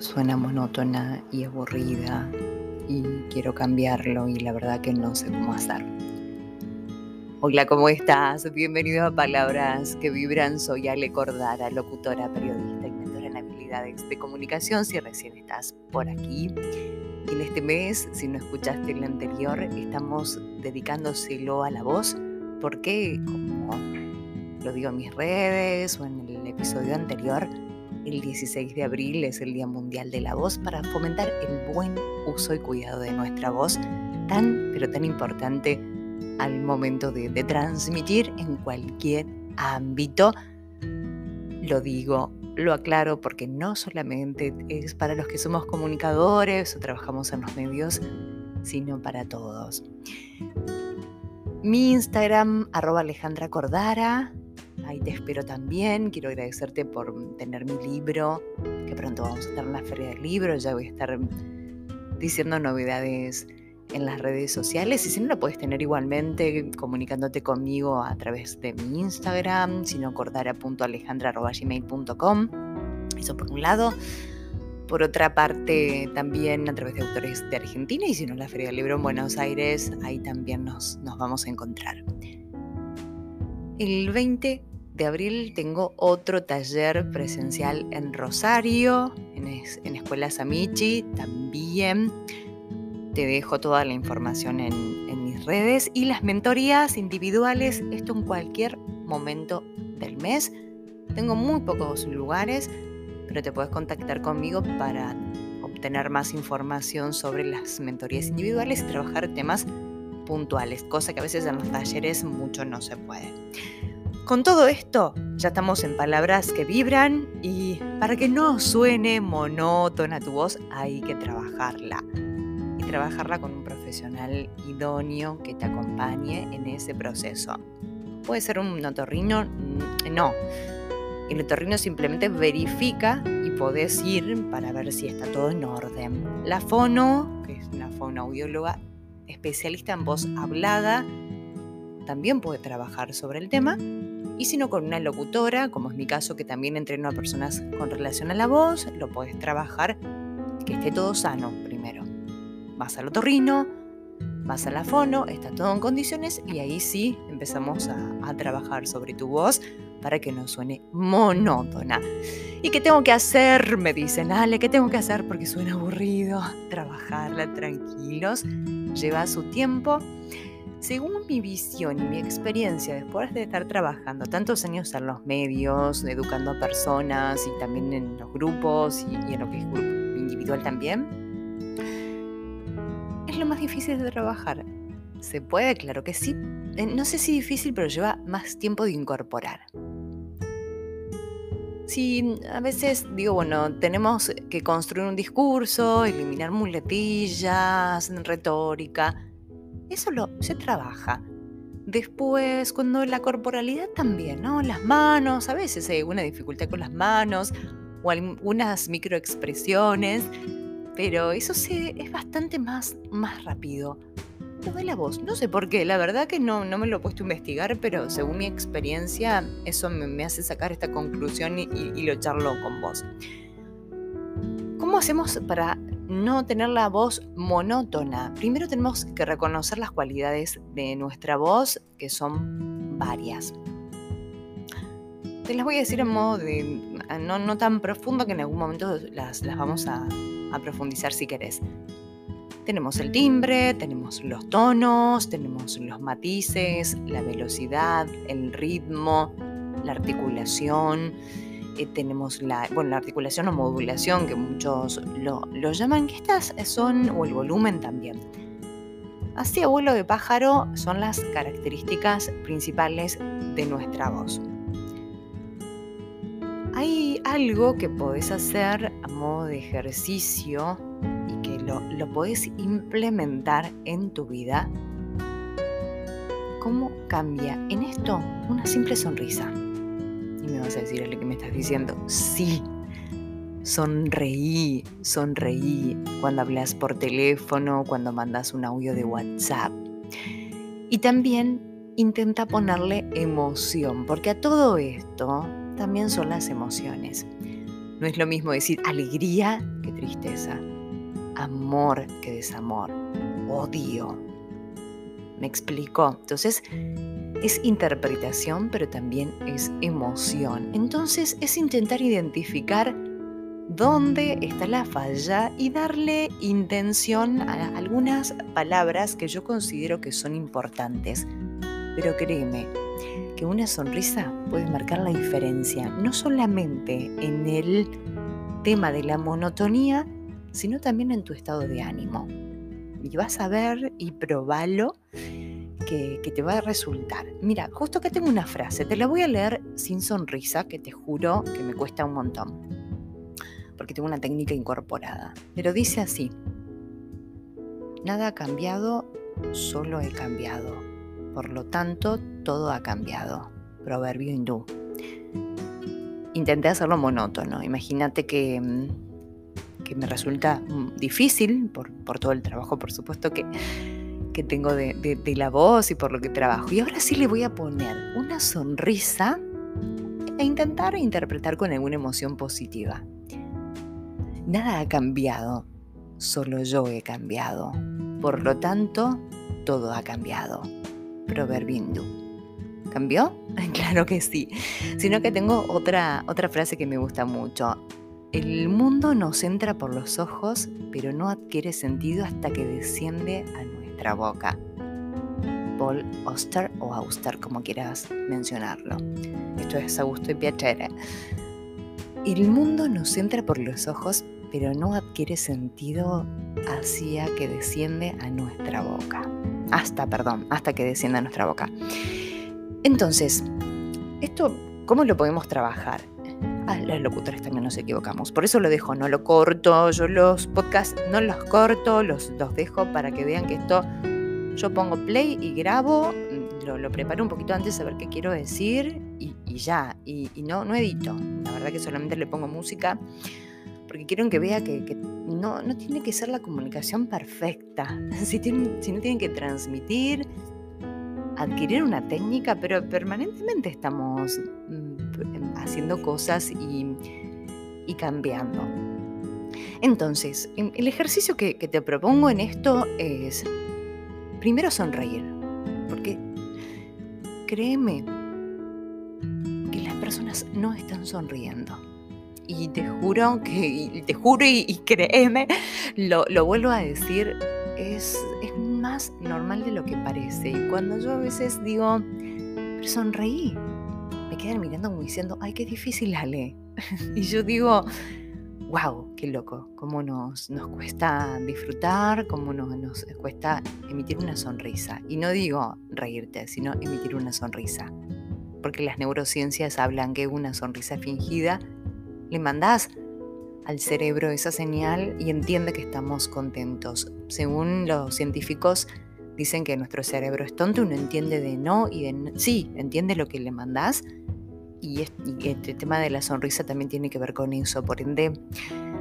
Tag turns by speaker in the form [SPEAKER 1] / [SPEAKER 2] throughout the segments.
[SPEAKER 1] suena monótona y aburrida y quiero cambiarlo y la verdad que no sé cómo hacer. Hola, ¿cómo estás? Bienvenido a Palabras que Vibran. Soy Ale Cordara, locutora, periodista y mentora en habilidades de comunicación. Si recién estás por aquí, en este mes, si no escuchaste el anterior, estamos dedicándoselo a la voz porque, como lo digo en mis redes o en el episodio anterior, el 16 de abril es el Día Mundial de la Voz para fomentar el buen uso y cuidado de nuestra voz, tan pero tan importante al momento de, transmitir en cualquier ámbito. Lo digo, lo aclaro porque no solamente es para los que somos comunicadores o trabajamos en los medios, sino para todos. Mi Instagram, arroba Alejandra Cordara, Ahí te espero también. Quiero agradecerte por tener mi libro, que pronto vamos a estar en la feria del libro. Ya voy a estar diciendo novedades en las redes sociales. Y si no, lo puedes tener igualmente comunicándote conmigo a través de mi Instagram, sino cordara.alejandra.gmail.com. Eso por un lado. Por otra parte, también a través de autores de Argentina y si no, la Feria del Libro en Buenos Aires, ahí también nos, nos vamos a encontrar. El 20 de abril tengo otro taller presencial en Rosario, en, en Escuela Samichi también. Te dejo toda la información en, en mis redes y las mentorías individuales, esto en cualquier momento del mes. Tengo muy pocos lugares, pero te puedes contactar conmigo para obtener más información sobre las mentorías individuales y trabajar temas puntuales, cosa que a veces en los talleres mucho no se puede. Con todo esto, ya estamos en palabras que vibran y para que no suene monótona tu voz, hay que trabajarla. Y trabajarla con un profesional idóneo que te acompañe en ese proceso. ¿Puede ser un otorrino? Mm, no. El otorrino simplemente verifica y podés ir para ver si está todo en orden. La fono, que es una fonoaudióloga especialista en voz hablada, también puede trabajar sobre el tema y si no con una locutora, como es mi caso que también entreno a personas con relación a la voz, lo puedes trabajar que esté todo sano primero. Vas al otorrino, vas a la fono, está todo en condiciones y ahí sí empezamos a, a trabajar sobre tu voz para que no suene monótona. ¿Y qué tengo que hacer? Me dicen, Ale, ¿qué tengo que hacer? Porque suena aburrido. Trabajarla tranquilos, lleva su tiempo según mi visión y mi experiencia, después de estar trabajando tantos años en los medios, educando a personas y también en los grupos y, en lo que es individual también, es lo más difícil de trabajar. ¿Se puede? Claro que sí. Eh, no sé si difícil, pero lleva más tiempo de incorporar. Sí, a veces digo, bueno, tenemos que construir un discurso, eliminar muletillas, retórica, eso se trabaja. Después, cuando la corporalidad también, ¿no? Las manos, a veces hay alguna dificultad con las manos o algunas microexpresiones, pero eso se, es bastante más, más rápido. Lo de la voz, no sé por qué, la verdad que no, no me lo he puesto a investigar, pero según mi experiencia, eso me, hace sacar esta conclusión y, y lo charlo con vos. ¿Cómo hacemos para no tener la voz monótona. Primero tenemos que reconocer las cualidades de nuestra voz, que son varias. Te las voy a decir en modo de, no, tan profundo que en algún momento las, las vamos a, a profundizar si querés. Tenemos el timbre, tenemos los tonos, tenemos los matices, la velocidad, el ritmo, la articulación, eh, tenemos la, bueno, la articulación o modulación, que muchos lo, llaman, que estas son, o el volumen también. Así, abuelo de pájaro son las características principales de nuestra voz. Hay algo que podés hacer a modo de ejercicio y que lo, lo podés implementar en tu vida. ¿Cómo cambia en esto una simple sonrisa? Me vas a decir, lo que me estás diciendo, sí, sonreí, sonreí cuando hablas por teléfono, cuando mandas un audio de WhatsApp. Y también intenta ponerle emoción, porque a todo esto también son las emociones. No es lo mismo decir alegría que tristeza, amor que desamor, odio. ¿Me explico? Entonces, es interpretación, pero también es emoción. Entonces, es intentar identificar dónde está la falla y darle intención a algunas palabras que yo considero que son importantes. Pero créeme, que una sonrisa puede marcar la diferencia, no solamente en el tema de la monotonía, sino también en tu estado de ánimo. Y vas a ver y probalo que, te va a resultar. Mira, justo que tengo una frase, te la voy a leer sin sonrisa, que te juro que me cuesta un montón porque tengo una técnica incorporada. Pero dice así, nada ha cambiado, solo he cambiado. Por lo tanto, todo ha cambiado. Proverbio hindú. Intenté hacerlo monótono. Imagínate que, mm, que me resulta mm, difícil, por, todo el trabajo, por supuesto, que, que tengo de, la voz y por lo que trabajo. Y ahora sí le voy a poner una sonrisa e intentar interpretar con alguna emoción positiva. Nada ha cambiado, solo yo he cambiado. Por lo tanto, todo ha cambiado. Proverbio hindú. ¿Cambió? Claro que sí. Sino que tengo otra, otra frase que me gusta mucho. El mundo nos entra por los ojos, pero no adquiere sentido hasta que desciende a nuestra boca. Paul Auster o Auster, como quieras mencionarlo. Esto es Augusto y Piacere. El mundo nos entra por los ojos, pero no adquiere sentido hacia que desciende a nuestra boca. Hasta, perdón, hasta que descienda a nuestra boca. Entonces, esto, ¿cómo lo podemos trabajar? Ah, los locutores también nos equivocamos. Por eso lo dejo, no lo corto. Yo los podcasts no los corto, los, los dejo para que vean que esto yo pongo play y grabo, lo, lo preparo un poquito antes a ver qué quiero decir y, ya. Y, no, no edito. La verdad que solamente le pongo música porque quiero que vea que, no, no, tiene que ser la comunicación perfecta, si, tienen, si no tienen que transmitir, adquirir una técnica, pero permanentemente estamos mm, haciendo cosas y, y cambiando. Entonces, el ejercicio que, te propongo en esto es, primero sonreír, porque créeme que las personas no están sonriendo y te juro que, te juro y, créeme, lo, vuelvo a decir, es, es más normal de lo que parece. Y cuando yo a veces digo, pero sonreí, me quedan mirando como diciendo, ay, qué difícil, Ale. y yo digo, wow, qué loco, cómo nos, nos cuesta disfrutar, cómo nos, nos cuesta emitir una sonrisa. Y no digo reírte, sino emitir una sonrisa. Porque las neurociencias hablan que una sonrisa fingida le mandás al cerebro esa señal y entiende que estamos contentos. Según los científicos, dicen que nuestro cerebro es tonto, uno entiende de no y de sí, entiende lo que le mandás. Y este, tema de la sonrisa también tiene que ver con eso. Por ende,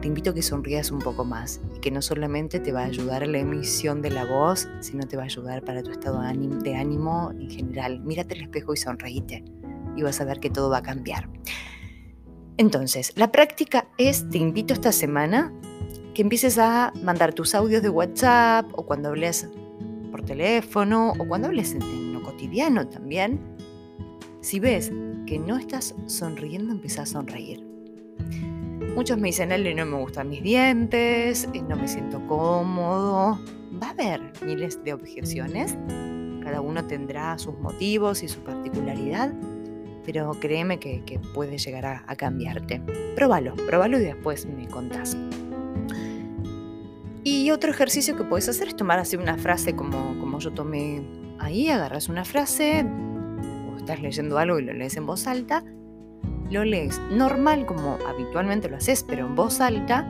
[SPEAKER 1] te invito a que sonrías un poco más y que no solamente te va a ayudar a la emisión de la voz, sino te va a ayudar para tu estado de ánimo en general. Mírate al espejo y sonreíte y vas a ver que todo va a cambiar. Entonces, la práctica es, te invito esta semana que empieces a mandar tus audios de WhatsApp o cuando hables teléfono o cuando hables en, lo cotidiano también. Si ves que no estás sonriendo, empieza a sonreír. Muchos me dicen, Ale, no me gustan mis dientes, eh, no me siento cómodo. Va a haber miles de objeciones. Cada uno tendrá sus motivos y su particularidad pero créeme que, puede llegar a, cambiarte. Próbalo, próbalo y después me contás. Y otro ejercicio que puedes hacer es tomar así una frase como, como yo tomé ahí, agarras una frase, o estás leyendo algo y lo lees en voz alta, lo lees normal como habitualmente lo haces, pero en voz alta,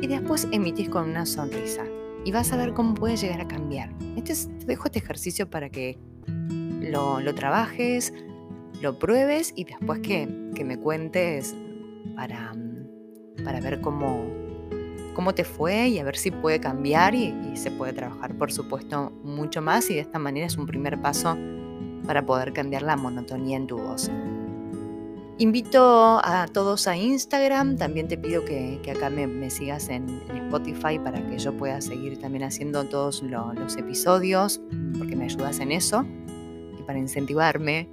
[SPEAKER 1] y después emitís con una sonrisa. Y vas a ver cómo puede llegar a cambiar. Este te dejo este ejercicio para que lo, lo trabajes, lo pruebes y después que, me cuentes para, para ver cómo, cómo te fue y a ver si puede cambiar y, se puede trabajar, por supuesto, mucho más y de esta manera es un primer paso para poder cambiar la monotonía en tu voz. Invito a todos a Instagram, también te pido que, acá me, sigas en, Spotify para que yo pueda seguir también haciendo todos los episodios, porque me ayudas en eso y para incentivarme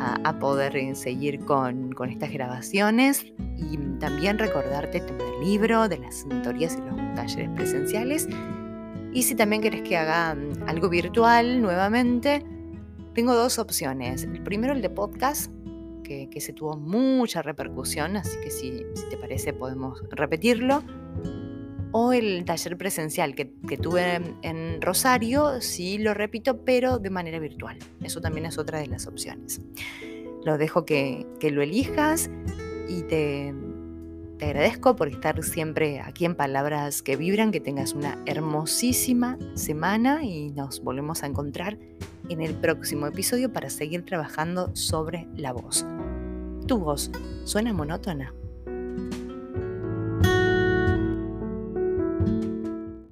[SPEAKER 1] a, poder eh, seguir con, estas grabaciones y también recordarte el libro, de las mentorías y los talleres presenciales. Y si también querés que haga mm, algo virtual nuevamente, tengo dos opciones. El primero, el de podcast, que, se tuvo mucha repercusión, así que si, te parece podemos repetirlo. O el taller presencial que, tuve en Rosario, sí lo repito, pero de manera virtual. Eso también es otra de las opciones. Lo dejo que, lo elijas y te, te agradezco por estar siempre aquí en Palabras que Vibran, que tengas una hermosísima semana y nos volvemos a encontrar en el próximo episodio para seguir trabajando sobre la voz. ¿Tu voz suena monótona?